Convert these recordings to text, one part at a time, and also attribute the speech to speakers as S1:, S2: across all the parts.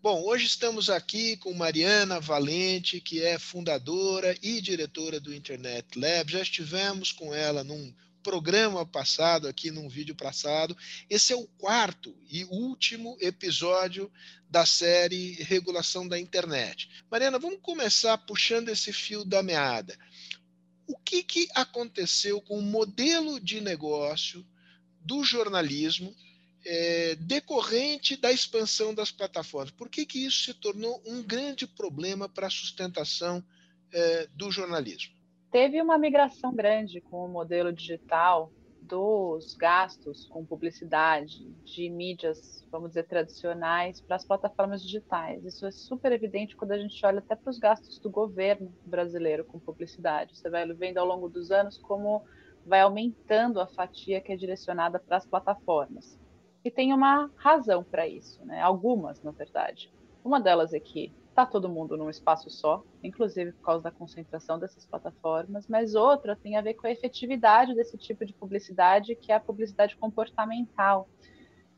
S1: Bom, hoje estamos aqui com Mariana Valente, que é fundadora e diretora do Internet Lab. Já estivemos com ela num programa passado, aqui num vídeo passado. Esse é o quarto e último episódio da série Regulação da Internet. Mariana, vamos começar puxando esse fio da meada. O que, que aconteceu com o modelo de negócio do jornalismo é, decorrente da expansão das plataformas? Por que, que isso se tornou um grande problema para a sustentação é, do jornalismo?
S2: Teve uma migração grande com o modelo digital dos gastos com publicidade de mídias, vamos dizer, tradicionais para as plataformas digitais. Isso é super evidente quando a gente olha até para os gastos do governo brasileiro com publicidade. Você vai vendo ao longo dos anos como vai aumentando a fatia que é direcionada para as plataformas. E tem uma razão para isso, né? algumas, na verdade. Uma delas é que está todo mundo num espaço só, inclusive por causa da concentração dessas plataformas, mas outra tem a ver com a efetividade desse tipo de publicidade, que é a publicidade comportamental,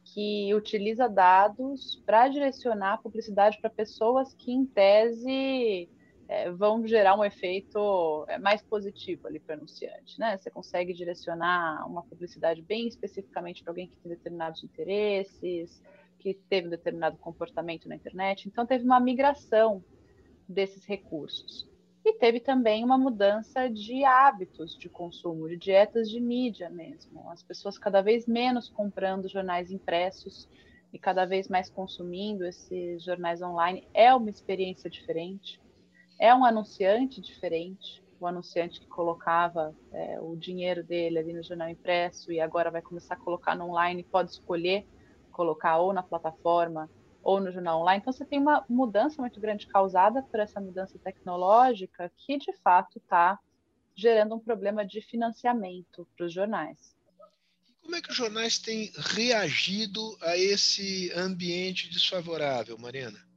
S2: que utiliza dados para direcionar a publicidade para pessoas que, em tese, é, vão gerar um efeito é, mais positivo ali para o anunciante. Né? Você consegue direcionar uma publicidade bem especificamente para alguém que tem determinados interesses, que teve um determinado comportamento na internet. Então, teve uma migração desses recursos. E teve também uma mudança de hábitos de consumo, de dietas de mídia mesmo. As pessoas cada vez menos comprando jornais impressos e cada vez mais consumindo esses jornais online. É uma experiência diferente, é um anunciante diferente. O anunciante que colocava é, o dinheiro dele ali no jornal impresso e agora vai começar a colocar no online, pode escolher colocar ou na plataforma ou no jornal online. Então, você tem uma mudança muito grande causada por essa mudança tecnológica que, de fato, está gerando um problema de financiamento para os jornais.
S1: Como é que os jornais têm reagido a esse ambiente desfavorável, Mariana?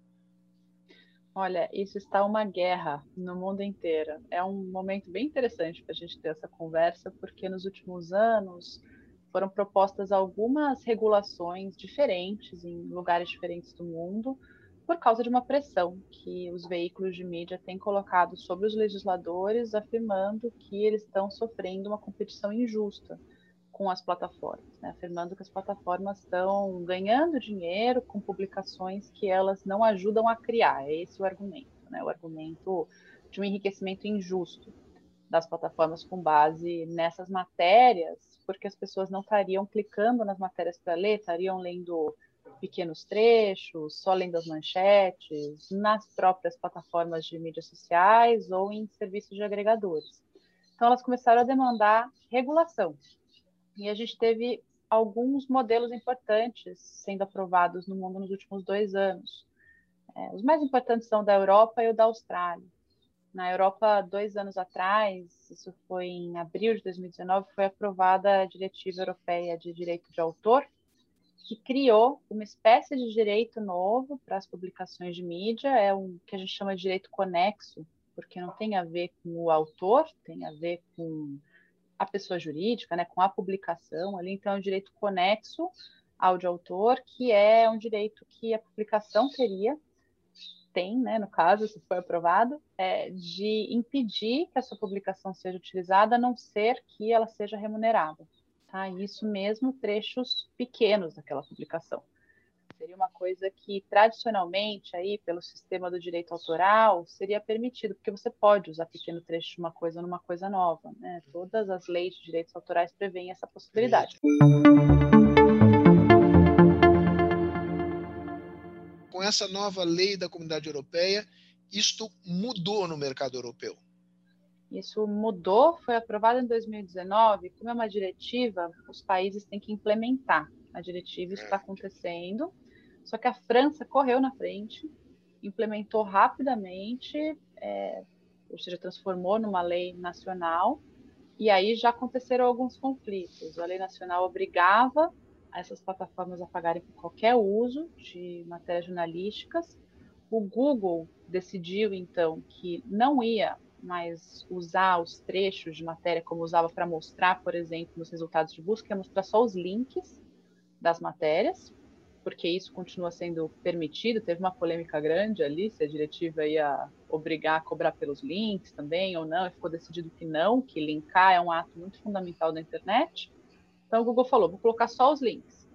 S2: Olha, isso está uma guerra no mundo inteiro. É um momento bem interessante para a gente ter essa conversa, porque nos últimos anos foram propostas algumas regulações diferentes em lugares diferentes do mundo, por causa de uma pressão que os veículos de mídia têm colocado sobre os legisladores, afirmando que eles estão sofrendo uma competição injusta com as plataformas, né? afirmando que as plataformas estão ganhando dinheiro com publicações que elas não ajudam a criar. É esse o argumento, né? o argumento de um enriquecimento injusto das plataformas com base nessas matérias porque as pessoas não estariam clicando nas matérias para ler, estariam lendo pequenos trechos, só lendo as manchetes, nas próprias plataformas de mídias sociais ou em serviços de agregadores. Então, elas começaram a demandar regulação. E a gente teve alguns modelos importantes sendo aprovados no mundo nos últimos dois anos. É, os mais importantes são da Europa e o da Austrália. Na Europa, dois anos atrás, isso foi em abril de 2019, foi aprovada a Diretiva Europeia de Direito de Autor, que criou uma espécie de direito novo para as publicações de mídia, é um que a gente chama de direito conexo, porque não tem a ver com o autor, tem a ver com a pessoa jurídica, né, com a publicação ali, então é um direito conexo ao de autor, que é um direito que a publicação teria tem, né, no caso, se for aprovado, é de impedir que a sua publicação seja utilizada, a não ser que ela seja remunerada. Tá? Isso mesmo, trechos pequenos daquela publicação. Seria uma coisa que, tradicionalmente, aí, pelo sistema do direito autoral, seria permitido, porque você pode usar pequeno trecho de uma coisa numa coisa nova. Né? Todas as leis de direitos autorais prevêem essa possibilidade.
S1: com essa nova lei da comunidade europeia, isto mudou no mercado europeu?
S2: Isso mudou, foi aprovado em 2019. Como é uma diretiva, os países têm que implementar a diretiva, isso está acontecendo. Só que a França correu na frente, implementou rapidamente, é, ou seja, transformou numa lei nacional. E aí já aconteceram alguns conflitos. A lei nacional obrigava essas plataformas a pagarem por qualquer uso de matérias jornalísticas. O Google decidiu, então, que não ia mais usar os trechos de matéria como usava para mostrar, por exemplo, nos resultados de busca, é mostrar só os links das matérias, porque isso continua sendo permitido. Teve uma polêmica grande ali, se a diretiva ia obrigar a cobrar pelos links também ou não, e ficou decidido que não, que linkar é um ato muito fundamental da internet. Então o Google falou, vou colocar só os links.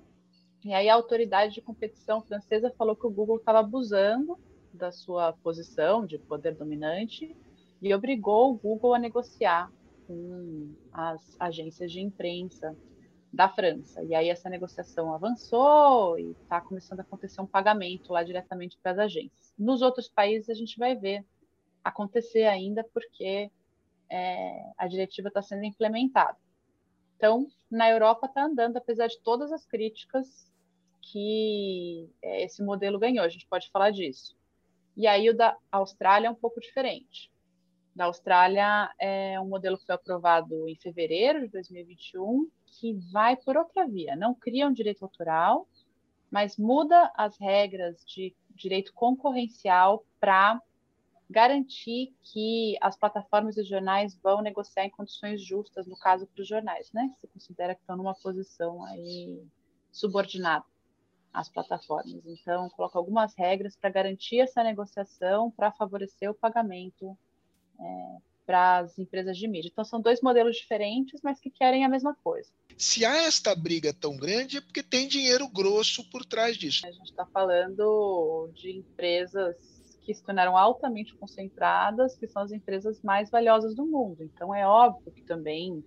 S2: E aí a autoridade de competição francesa falou que o Google estava abusando da sua posição de poder dominante e obrigou o Google a negociar com as agências de imprensa da França. E aí essa negociação avançou e está começando a acontecer um pagamento lá diretamente para as agências. Nos outros países a gente vai ver acontecer ainda porque é, a diretiva está sendo implementada. Então, na Europa está andando, apesar de todas as críticas que é, esse modelo ganhou. A gente pode falar disso. E aí o da Austrália é um pouco diferente. Da Austrália é um modelo que foi aprovado em fevereiro de 2021 que vai por outra via, não cria um direito autoral, mas muda as regras de direito concorrencial para garantir que as plataformas e jornais vão negociar em condições justas, no caso para os jornais, né? Se considera que estão numa posição aí subordinada às plataformas. Então, coloca algumas regras para garantir essa negociação, para favorecer o pagamento é, para as empresas de mídia. Então, são dois modelos diferentes, mas que querem a mesma coisa.
S1: Se há esta briga tão grande, é porque tem dinheiro grosso por trás disso.
S2: A gente está falando de empresas que se tornaram altamente concentradas, que são as empresas mais valiosas do mundo. Então, é óbvio que também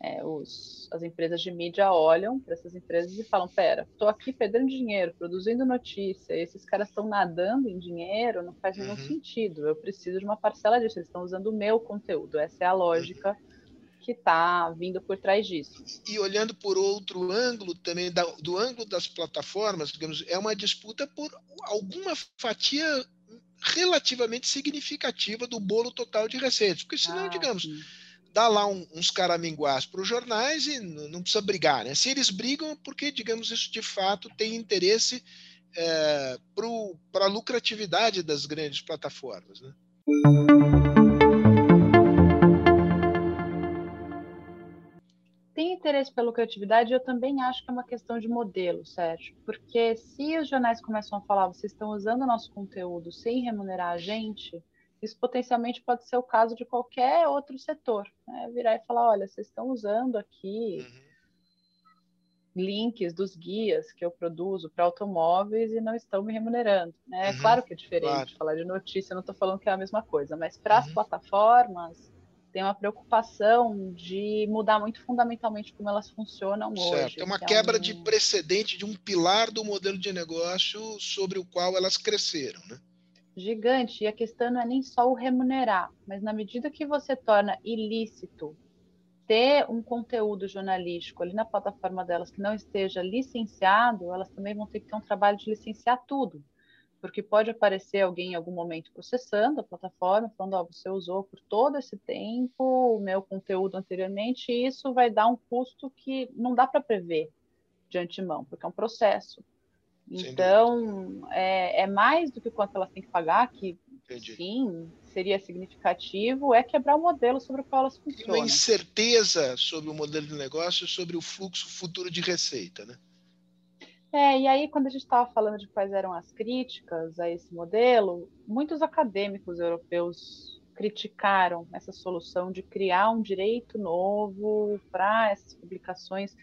S2: é, os, as empresas de mídia olham para essas empresas e falam: pera, estou aqui perdendo dinheiro, produzindo notícia, esses caras estão nadando em dinheiro, não faz nenhum uhum. sentido. Eu preciso de uma parcela disso. Eles estão usando o meu conteúdo. Essa é a lógica. Uhum. Que está vindo por trás disso.
S1: E olhando por outro ângulo também, da, do ângulo das plataformas, digamos, é uma disputa por alguma fatia relativamente significativa do bolo total de receitas. Porque senão, ah, digamos, sim dá lá um, uns caraminguás para os jornais e não, precisa brigar. Né? Se eles brigam, é porque, digamos, isso de fato tem interesse é, para a lucratividade das grandes plataformas. Né?
S2: Tem interesse pela lucratividade, eu também acho que é uma questão de modelo, Sérgio. Porque se os jornais começam a falar, vocês estão usando o nosso conteúdo sem remunerar a gente, isso potencialmente pode ser o caso de qualquer outro setor. Né? Virar e falar, olha, vocês estão usando aqui uhum. links dos guias que eu produzo para automóveis e não estão me remunerando. Né? Uhum. Claro que é diferente claro. falar de notícia, não estou falando que é a mesma coisa, mas para as uhum. plataformas tem uma preocupação de mudar muito fundamentalmente como elas funcionam certo. hoje.
S1: É uma então... quebra de precedente de um pilar do modelo de negócio sobre o qual elas cresceram, né?
S2: Gigante. E a questão não é nem só o remunerar, mas na medida que você torna ilícito ter um conteúdo jornalístico ali na plataforma delas que não esteja licenciado, elas também vão ter que ter um trabalho de licenciar tudo. Porque pode aparecer alguém em algum momento processando a plataforma, falando: oh, você usou por todo esse tempo o meu conteúdo anteriormente, e isso vai dar um custo que não dá para prever de antemão, porque é um processo. Então, é, é, mais do que quanto elas têm que pagar, que Entendi. sim, seria significativo, é quebrar o modelo sobre o qual elas funcionam.
S1: E uma incerteza sobre o modelo de negócio, sobre o fluxo futuro de receita, né?
S2: É, e aí, quando a gente estava falando de quais eram as críticas a esse modelo, muitos acadêmicos europeus criticaram essa solução de criar um direito novo para essas publicações,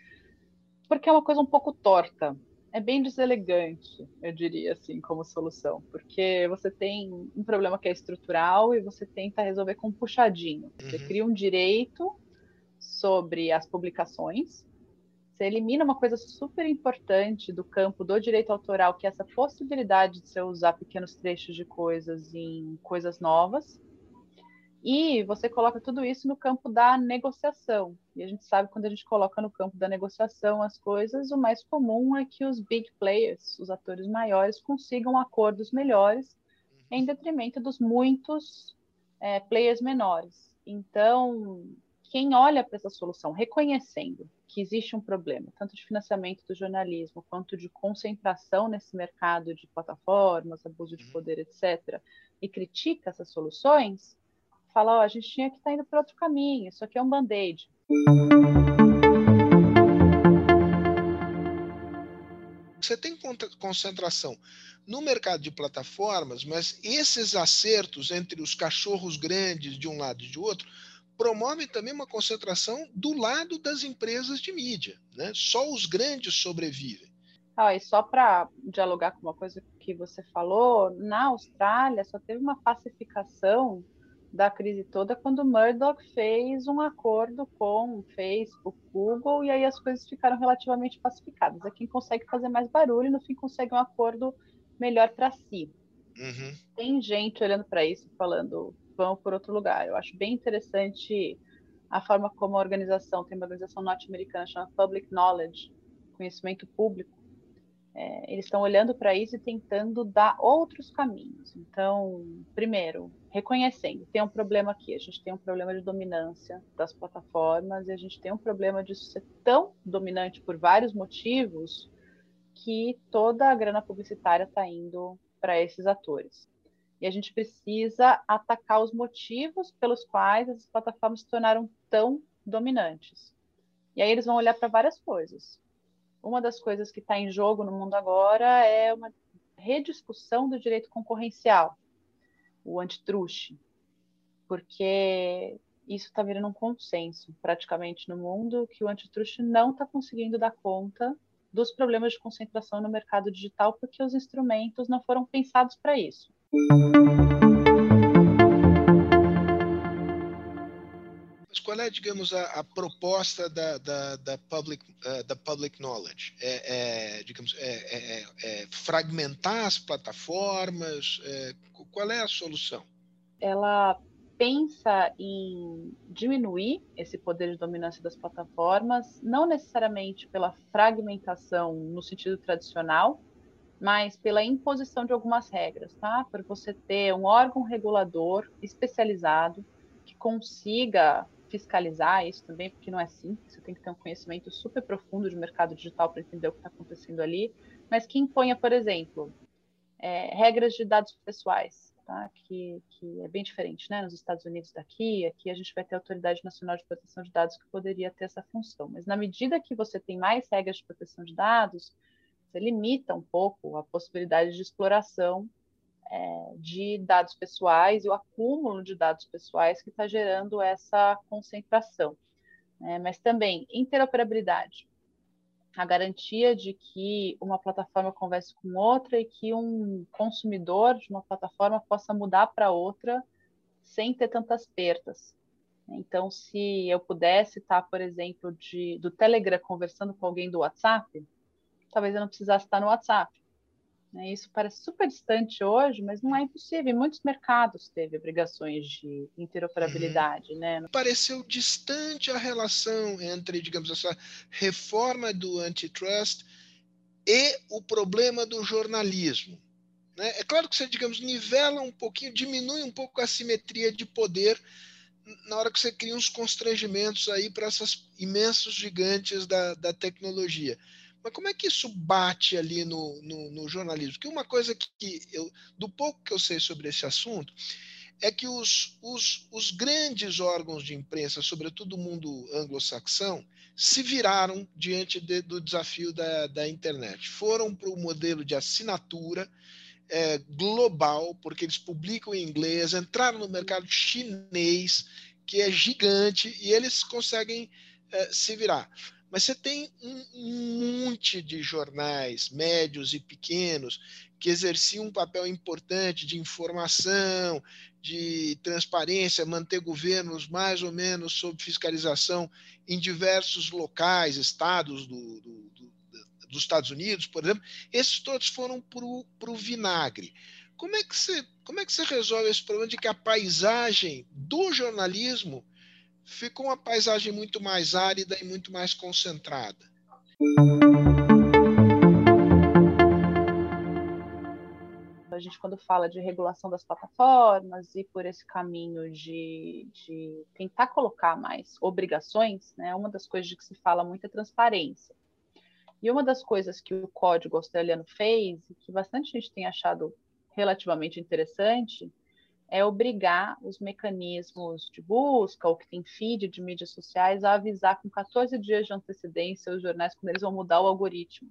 S2: porque é uma coisa um pouco torta é bem deselegante, eu diria assim, como solução, porque você tem um problema que é estrutural e você tenta resolver com um puxadinho. Você uhum. cria um direito sobre as publicações, você elimina uma coisa super importante do campo do direito autoral, que é essa possibilidade de você usar pequenos trechos de coisas em coisas novas. E você coloca tudo isso no campo da negociação. E a gente sabe quando a gente coloca no campo da negociação as coisas, o mais comum é que os big players, os atores maiores, consigam acordos melhores em detrimento dos muitos é, players menores. Então, quem olha para essa solução reconhecendo que existe um problema, tanto de financiamento do jornalismo quanto de concentração nesse mercado de plataformas, abuso de poder, etc., e critica essas soluções, fala, ó, a gente tinha que estar tá indo para outro caminho, isso aqui é um band-aid.
S1: Você tem concentração no mercado de plataformas, mas esses acertos entre os cachorros grandes de um lado e de outro promovem também uma concentração do lado das empresas de mídia. Né? Só os grandes sobrevivem.
S2: Ah, e só para dialogar com uma coisa que você falou, na Austrália só teve uma pacificação da crise toda quando Murdoch fez um acordo com o Facebook, Google, e aí as coisas ficaram relativamente pacificadas. É quem consegue fazer mais barulho no fim consegue um acordo melhor para si. Uhum. Tem gente olhando para isso falando, vamos por outro lugar. Eu acho bem interessante a forma como a organização, tem uma organização norte-americana chamada Public Knowledge, conhecimento público, é, eles estão olhando para isso e tentando dar outros caminhos. Então, primeiro, reconhecendo, tem um problema aqui, a gente tem um problema de dominância das plataformas e a gente tem um problema de ser tão dominante por vários motivos que toda a grana publicitária está indo para esses atores. E a gente precisa atacar os motivos pelos quais essas plataformas se tornaram tão dominantes. E aí eles vão olhar para várias coisas uma das coisas que está em jogo no mundo agora é uma rediscussão do direito concorrencial, o antitruste, porque isso está virando um consenso praticamente no mundo que o antitruste não está conseguindo dar conta dos problemas de concentração no mercado digital porque os instrumentos não foram pensados para isso.
S1: Qual é, digamos, a, a proposta da, da, da, public, uh, da public knowledge? É, é digamos, é, é, é, é fragmentar as plataformas? qual é a solução?
S2: Ela pensa em diminuir esse poder de dominância das plataformas, não necessariamente pela fragmentação no sentido tradicional, mas pela imposição de algumas regras, tá? Por você ter um órgão regulador especializado que consiga fiscalizar isso também, porque não é simples, você tem que ter um conhecimento super profundo de mercado digital para entender o que está acontecendo ali, mas que imponha, por exemplo, é, regras de dados pessoais, tá? que, que é bem diferente né? nos Estados Unidos daqui, aqui a gente vai ter a Autoridade Nacional de Proteção de Dados que poderia ter essa função, mas na medida que você tem mais regras de proteção de dados, você limita um pouco a possibilidade de exploração é, de dados pessoais e o acúmulo de dados pessoais que está gerando essa concentração. É, mas também interoperabilidade, a garantia de que uma plataforma converse com outra e que um consumidor de uma plataforma possa mudar para outra sem ter tantas perdas. Então, se eu pudesse estar, por exemplo, de, do Telegram conversando com alguém do WhatsApp, talvez eu não precisasse estar no WhatsApp. Né? Isso parece super distante hoje, mas não é impossível. Em muitos mercados teve obrigações de interoperabilidade. Uhum. Né?
S1: Pareceu distante a relação entre, digamos, essa reforma do antitrust e o problema do jornalismo. Né? É claro que você, digamos, nivela um pouquinho, diminui um pouco a simetria de poder na hora que você cria uns constrangimentos aí para esses imensos gigantes da, da tecnologia. Mas como é que isso bate ali no, no, no jornalismo? Porque uma coisa que eu, do pouco que eu sei sobre esse assunto, é que os, os, os grandes órgãos de imprensa, sobretudo o mundo anglo-saxão, se viraram diante de, do desafio da, da internet. Foram para o modelo de assinatura é, global, porque eles publicam em inglês, entraram no mercado chinês, que é gigante, e eles conseguem é, se virar. Mas você tem um monte de jornais, médios e pequenos, que exerciam um papel importante de informação, de transparência, manter governos mais ou menos sob fiscalização em diversos locais, estados do, do, do, dos Estados Unidos, por exemplo. Esses todos foram para o vinagre. Como é, que você, como é que você resolve esse problema de que a paisagem do jornalismo ficou uma paisagem muito mais árida e muito mais concentrada.
S2: A gente, quando fala de regulação das plataformas e por esse caminho de, de tentar colocar mais obrigações, né, uma das coisas de que se fala muito é transparência. E uma das coisas que o código australiano fez, e que bastante gente tem achado relativamente interessante, é obrigar os mecanismos de busca ou que tem feed de mídias sociais a avisar com 14 dias de antecedência os jornais quando eles vão mudar o algoritmo.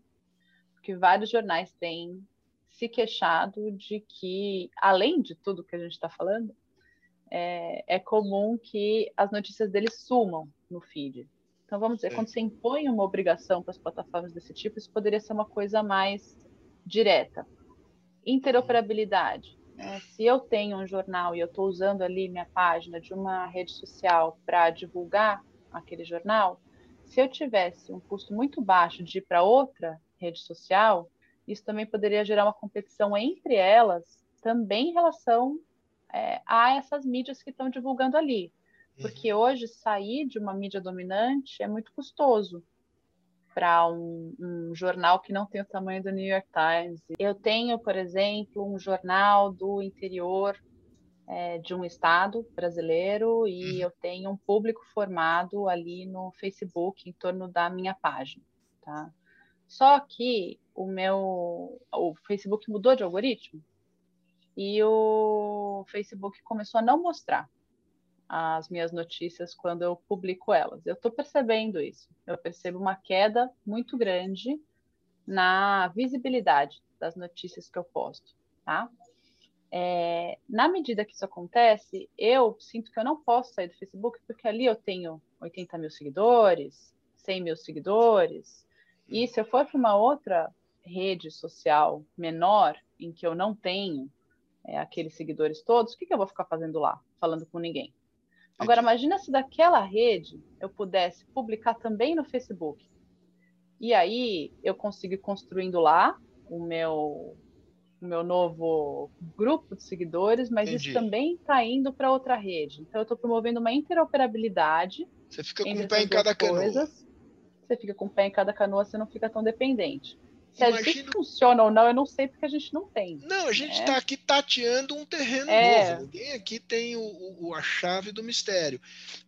S2: Porque vários jornais têm se queixado de que, além de tudo que a gente está falando, é, é, comum que as notícias deles sumam no feed. Então, vamos dizer, é. quando você impõe uma obrigação para as plataformas desse tipo, isso poderia ser uma coisa mais direta. Interoperabilidade. É, se eu tenho um jornal e eu estou usando ali minha página de uma rede social para divulgar aquele jornal, se eu tivesse um custo muito baixo de ir para outra rede social, isso também poderia gerar uma competição entre elas, também em relação é, a essas mídias que estão divulgando ali. Porque uhum. hoje sair de uma mídia dominante é muito custoso para um, um, jornal que não tem o tamanho do New York Times. Eu tenho, por exemplo, um jornal do interior é, de um estado brasileiro e uhum. eu tenho um público formado ali no Facebook em torno da minha página, tá? Só que o meu o Facebook mudou de algoritmo e o Facebook começou a não mostrar as minhas notícias quando eu publico elas. Eu estou percebendo isso. Eu percebo uma queda muito grande na visibilidade das notícias que eu posto, tá? É, na medida que isso acontece, eu sinto que eu não posso sair do Facebook, porque ali eu tenho 80 mil seguidores, 100 mil seguidores, e se eu for para uma outra rede social menor, em que eu não tenho é, aqueles seguidores todos, o que, que eu vou ficar fazendo lá, falando com ninguém? Agora, imagina se daquela rede eu pudesse publicar também no Facebook. E aí eu consigo ir construindo lá o meu, o meu novo grupo de seguidores, mas Entendi. isso também está indo para outra rede. Então, eu estou promovendo uma interoperabilidade.
S1: Você fica com um pé em cada coisas. canoa.
S2: Você fica com um pé em cada canoa, você não fica tão dependente. Se Imagina... a gente funciona ou não, eu não sei porque a gente não tem.
S1: Não, a gente está né? aqui tateando um terreno é. novo. Ninguém aqui tem o, o, a chave do mistério.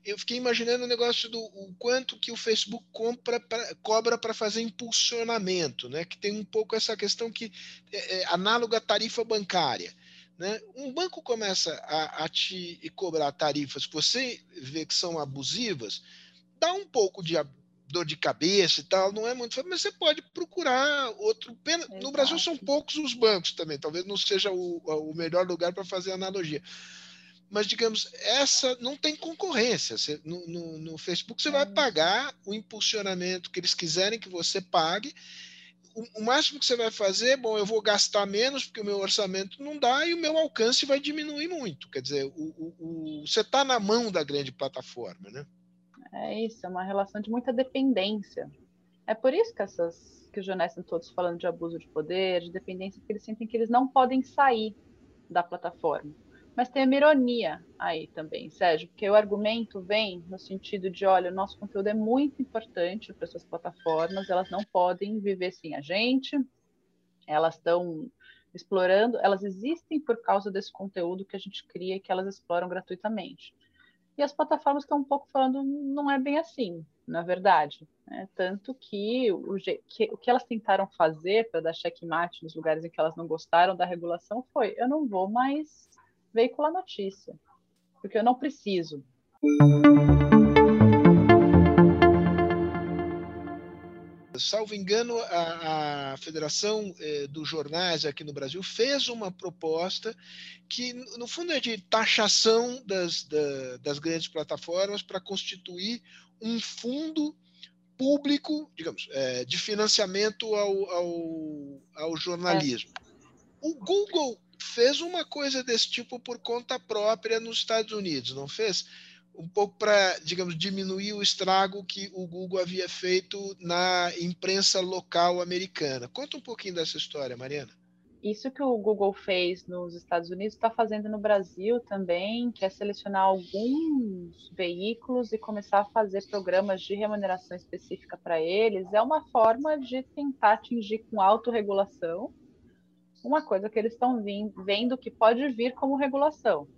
S1: Eu fiquei imaginando o negócio do o quanto que o Facebook compra pra, cobra para fazer impulsionamento, né? Que tem um pouco essa questão que é, é análoga à tarifa bancária. Né? Um banco começa a, a te cobrar tarifas que você vê que são abusivas, dá um pouco de dor de cabeça e tal, não é muito mas você pode procurar outro. No Brasil são poucos os bancos também, talvez não seja o, o melhor lugar para fazer analogia. Mas, digamos, essa não tem concorrência. Você, no, no, no, Facebook você vai é. pagar o impulsionamento que eles quiserem que você pague. O, o máximo que você vai fazer, bom, eu vou gastar menos porque o meu orçamento não dá e o meu alcance vai diminuir muito. Quer dizer, o, o, o você está na mão da grande plataforma, né?
S2: É isso, é uma relação de muita dependência. É por isso que essas que os jornais estão todos falando de abuso de poder, de dependência, porque eles sentem que eles não podem sair da plataforma. Mas tem uma ironia aí também, Sérgio, porque o argumento vem no sentido de, olha, o nosso conteúdo é muito importante para essas plataformas, elas não podem viver sem a gente, elas estão explorando, elas existem por causa desse conteúdo que a gente cria e que elas exploram gratuitamente. E as plataformas estão um pouco falando, não é bem assim, na verdade. Né? Tanto que o, que o que elas tentaram fazer para dar checkmate nos lugares em que elas não gostaram da regulação foi: eu não vou mais veicular notícia, porque eu não preciso.
S1: Salvo engano, a, a Federação eh, dos Jornais aqui no Brasil fez uma proposta que, no fundo, é de taxação das, da, das grandes plataformas para constituir um fundo público, digamos, eh, de financiamento ao, ao, ao jornalismo. É. O Google fez uma coisa desse tipo por conta própria nos Estados Unidos, não fez? Um pouco para, digamos, diminuir o estrago que o Google havia feito na imprensa local americana. Conta um pouquinho dessa história, Mariana.
S2: Isso que o Google fez nos Estados Unidos está fazendo no Brasil também, que é selecionar alguns veículos e começar a fazer programas de remuneração específica para eles. É uma forma de tentar atingir com autorregulação uma coisa que eles estão vendo que pode vir como regulação.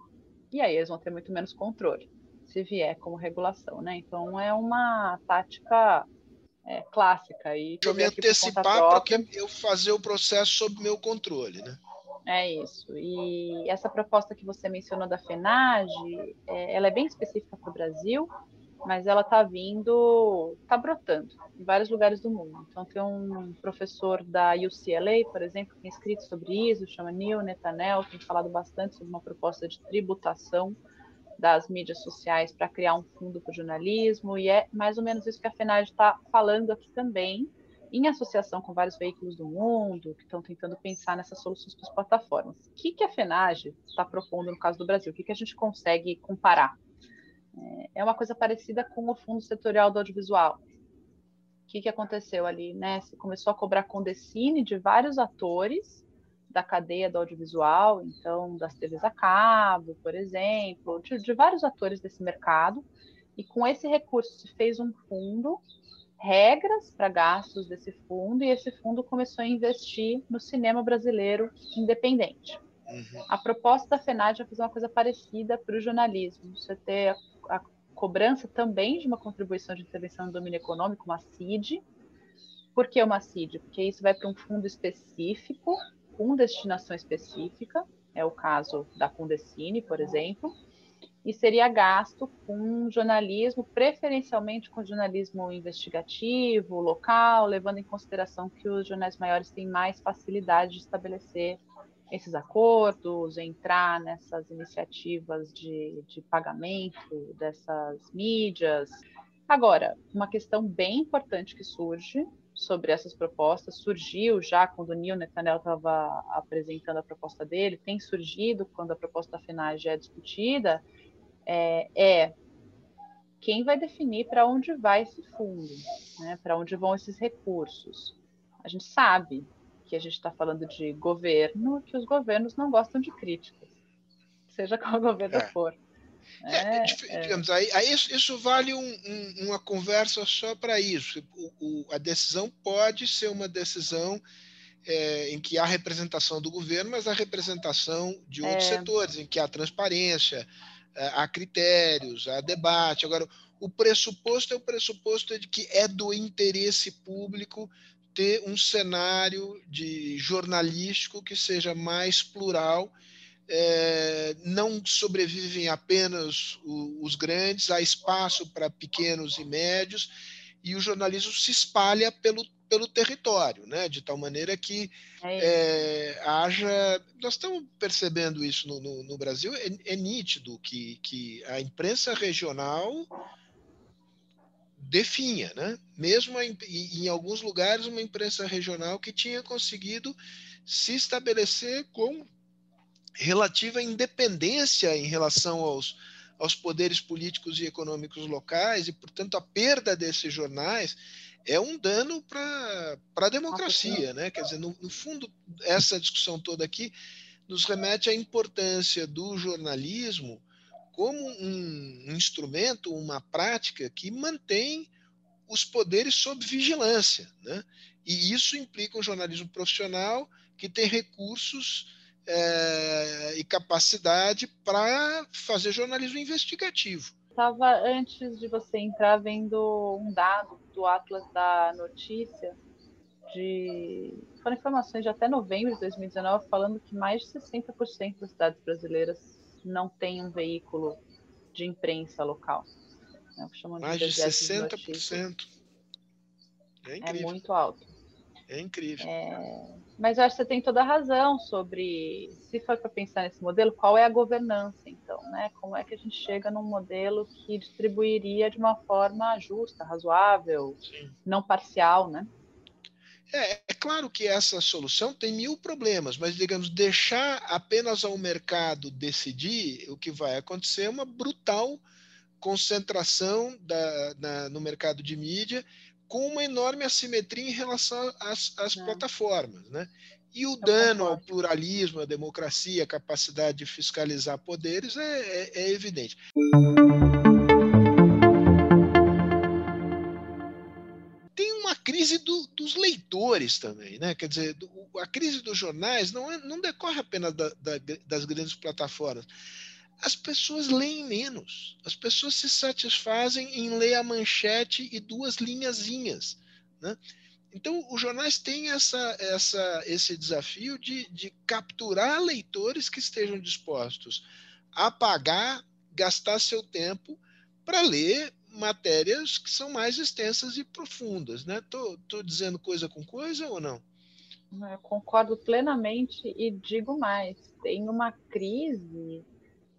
S2: E aí eles vão ter muito menos controle se vier como regulação, né? Então é uma tática é, clássica. E
S1: eu me antecipar para eu fazer o processo sob meu controle, né?
S2: É isso. E essa proposta que você mencionou da FENAGE, é, ela é bem específica para o Brasil, mas ela está vindo, está brotando em vários lugares do mundo. Então, tem um professor da UCLA, por exemplo, que tem escrito sobre isso, chama Neil Netanel, tem falado bastante sobre uma proposta de tributação das mídias sociais para criar um fundo para o jornalismo, e é mais ou menos isso que a FENAGE está falando aqui também, em associação com vários veículos do mundo que estão tentando pensar nessas soluções para as plataformas. O que, que a FENAGE está propondo no caso do Brasil? O que, que a gente consegue comparar? É uma coisa parecida com o Fundo Setorial do Audiovisual. O que, que aconteceu ali? Né? Você começou a cobrar condecine de vários atores da cadeia do audiovisual, então das TVs a cabo, por exemplo, de, de vários atores desse mercado, e com esse recurso se fez um fundo, regras para gastos desse fundo, e esse fundo começou a investir no cinema brasileiro independente. Uhum. A proposta da FENAD é fazer uma coisa parecida para o jornalismo, você ter a a cobrança também de uma contribuição de intervenção no domínio econômico, uma CID. Por que uma CID? Porque isso vai para um fundo específico, com destinação específica, é o caso da Fundecine, por exemplo, e seria gasto com jornalismo, preferencialmente com jornalismo investigativo, local, levando em consideração que os jornais maiores têm mais facilidade de estabelecer esses acordos, entrar nessas iniciativas de, de pagamento dessas mídias. Agora, uma questão bem importante que surge sobre essas propostas, surgiu já quando o Neil Netanel estava apresentando a proposta dele, tem surgido quando a proposta da FENAGE é discutida, é, é quem vai definir para onde vai esse fundo, né, para onde vão esses recursos. A gente sabe que a gente está falando de governo, que os governos não gostam de críticas, seja qual governo é. for.
S1: É, é, é, digamos, aí, aí isso, isso, vale um, um, uma conversa só para isso. O, o, a decisão pode ser uma decisão é, em que há representação do governo, mas há representação de outros é. setores, em que há transparência, é, há critérios, há debate. Agora, o pressuposto é o pressuposto de que é do interesse público ter um cenário de jornalístico que seja mais plural. É, não sobrevivem apenas o, os grandes, há espaço para pequenos e médios, e o jornalismo se espalha pelo, pelo território, né? de tal maneira que é, é haja. Nós estamos percebendo isso no, no, no Brasil, é, é, nítido que, que a imprensa regional definha, né? mesmo em, em alguns lugares uma imprensa regional que tinha conseguido se estabelecer com relativa independência em relação aos, aos poderes políticos e econômicos locais, e, portanto, a perda desses jornais é um dano para a democracia. Né? Quer dizer, no, no, fundo, essa discussão toda aqui nos remete à importância do jornalismo como um instrumento, uma prática que mantém os poderes sob vigilância. Né? E isso implica um jornalismo profissional que tem recursos é, e capacidade para fazer jornalismo investigativo.
S2: Estava antes de você entrar vendo um dado do Atlas da Notícia de foram informações de até novembro de 2019 falando que mais de 60% das cidades brasileiras não tem um veículo de imprensa local.
S1: Né? Mais de, de 60%.
S2: É, é é muito alto.
S1: É incrível. É...
S2: Mas eu acho que você tem toda a razão sobre, se for para pensar nesse modelo, qual é a governança, então, né? Como é que a gente chega num modelo que distribuiria de uma forma justa, razoável, Sim. não parcial, né?
S1: É, é claro que essa solução tem mil problemas, mas, digamos, deixar apenas ao mercado decidir, o que vai acontecer é uma brutal concentração da, na, no mercado de mídia, com uma enorme assimetria em relação às, às é. plataformas. Né? E o Eu dano concordo. ao pluralismo, à democracia, à capacidade de fiscalizar poderes é, é, é evidente. crise do, dos leitores também, né? Quer dizer, do, a crise dos jornais não, é, não decorre apenas da, da, das grandes plataformas. As pessoas leem menos. As pessoas se satisfazem em ler a manchete e duas linhazinhas, né? Então, os jornais têm essa, essa, esse desafio de, de capturar leitores que estejam dispostos a pagar, gastar seu tempo para ler matérias que são mais extensas e profundas. Né? Tô, tô dizendo coisa com coisa ou não?
S2: Eu concordo plenamente e digo mais: tem uma crise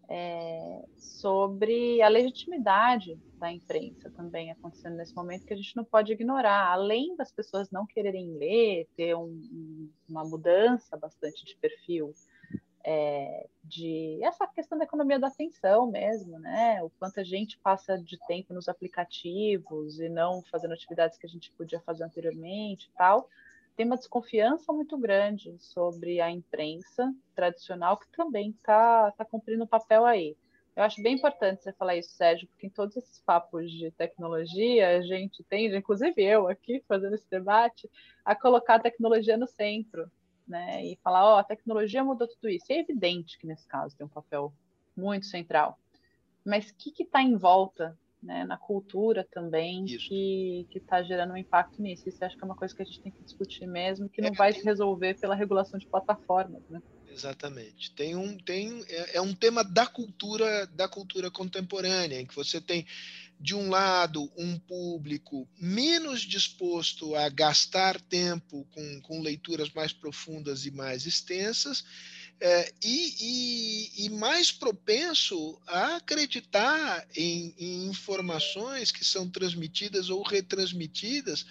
S2: é, sobre a legitimidade da imprensa também acontecendo nesse momento que a gente não pode ignorar. Além das pessoas não quererem ler, ter um, uma mudança bastante de perfil, é, de essa questão da economia da atenção mesmo, né? O quanto a gente passa de tempo nos aplicativos e não fazendo atividades que a gente podia fazer anteriormente, tal tem uma desconfiança muito grande sobre a imprensa tradicional, que também está tá cumprindo o papel aí. Eu acho bem importante você falar isso, Sérgio, porque em todos esses papos de tecnologia, a gente tende, inclusive eu aqui fazendo esse debate, a colocar a tecnologia no centro, né? E falar, ó, oh, a tecnologia mudou tudo isso. E é evidente que nesse caso tem um papel muito central. Mas o que está em volta né, na cultura também, Isso. que está gerando um impacto nisso. Isso acho que é uma coisa que a gente tem que discutir mesmo, que não é, vai tem... se resolver pela regulação de plataformas. Né?
S1: Exatamente. Tem um, tem, é, é, um tema da cultura, da cultura contemporânea, em que você tem, de um lado, um público menos disposto a gastar tempo com, com leituras mais profundas e mais extensas, é, e, e, e, mais propenso a acreditar em, em, informações que são transmitidas ou retransmitidas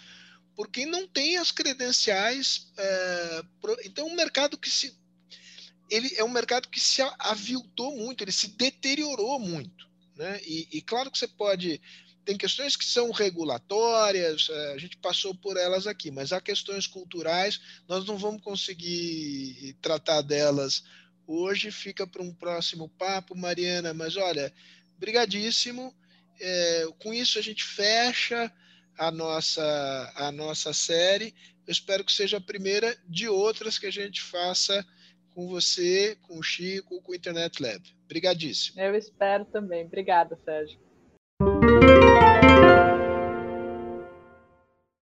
S1: por quem não tem as credenciais. É, pro, então, um mercado que se. Ele é um mercado que se aviltou muito, ele se deteriorou muito. Né? E, e claro que você pode tem questões que são regulatórias, é, a gente passou por elas aqui, mas há questões culturais, nós não vamos conseguir tratar delas hoje, fica para um próximo papo, Mariana, mas olha, brigadíssimo, é, com isso a gente fecha a nossa, a nossa série, eu espero que seja a primeira de outras que a gente faça com você, com o Chico, com o Internet Lab. Obrigadíssimo.
S2: Eu espero também. Obrigada, Sérgio.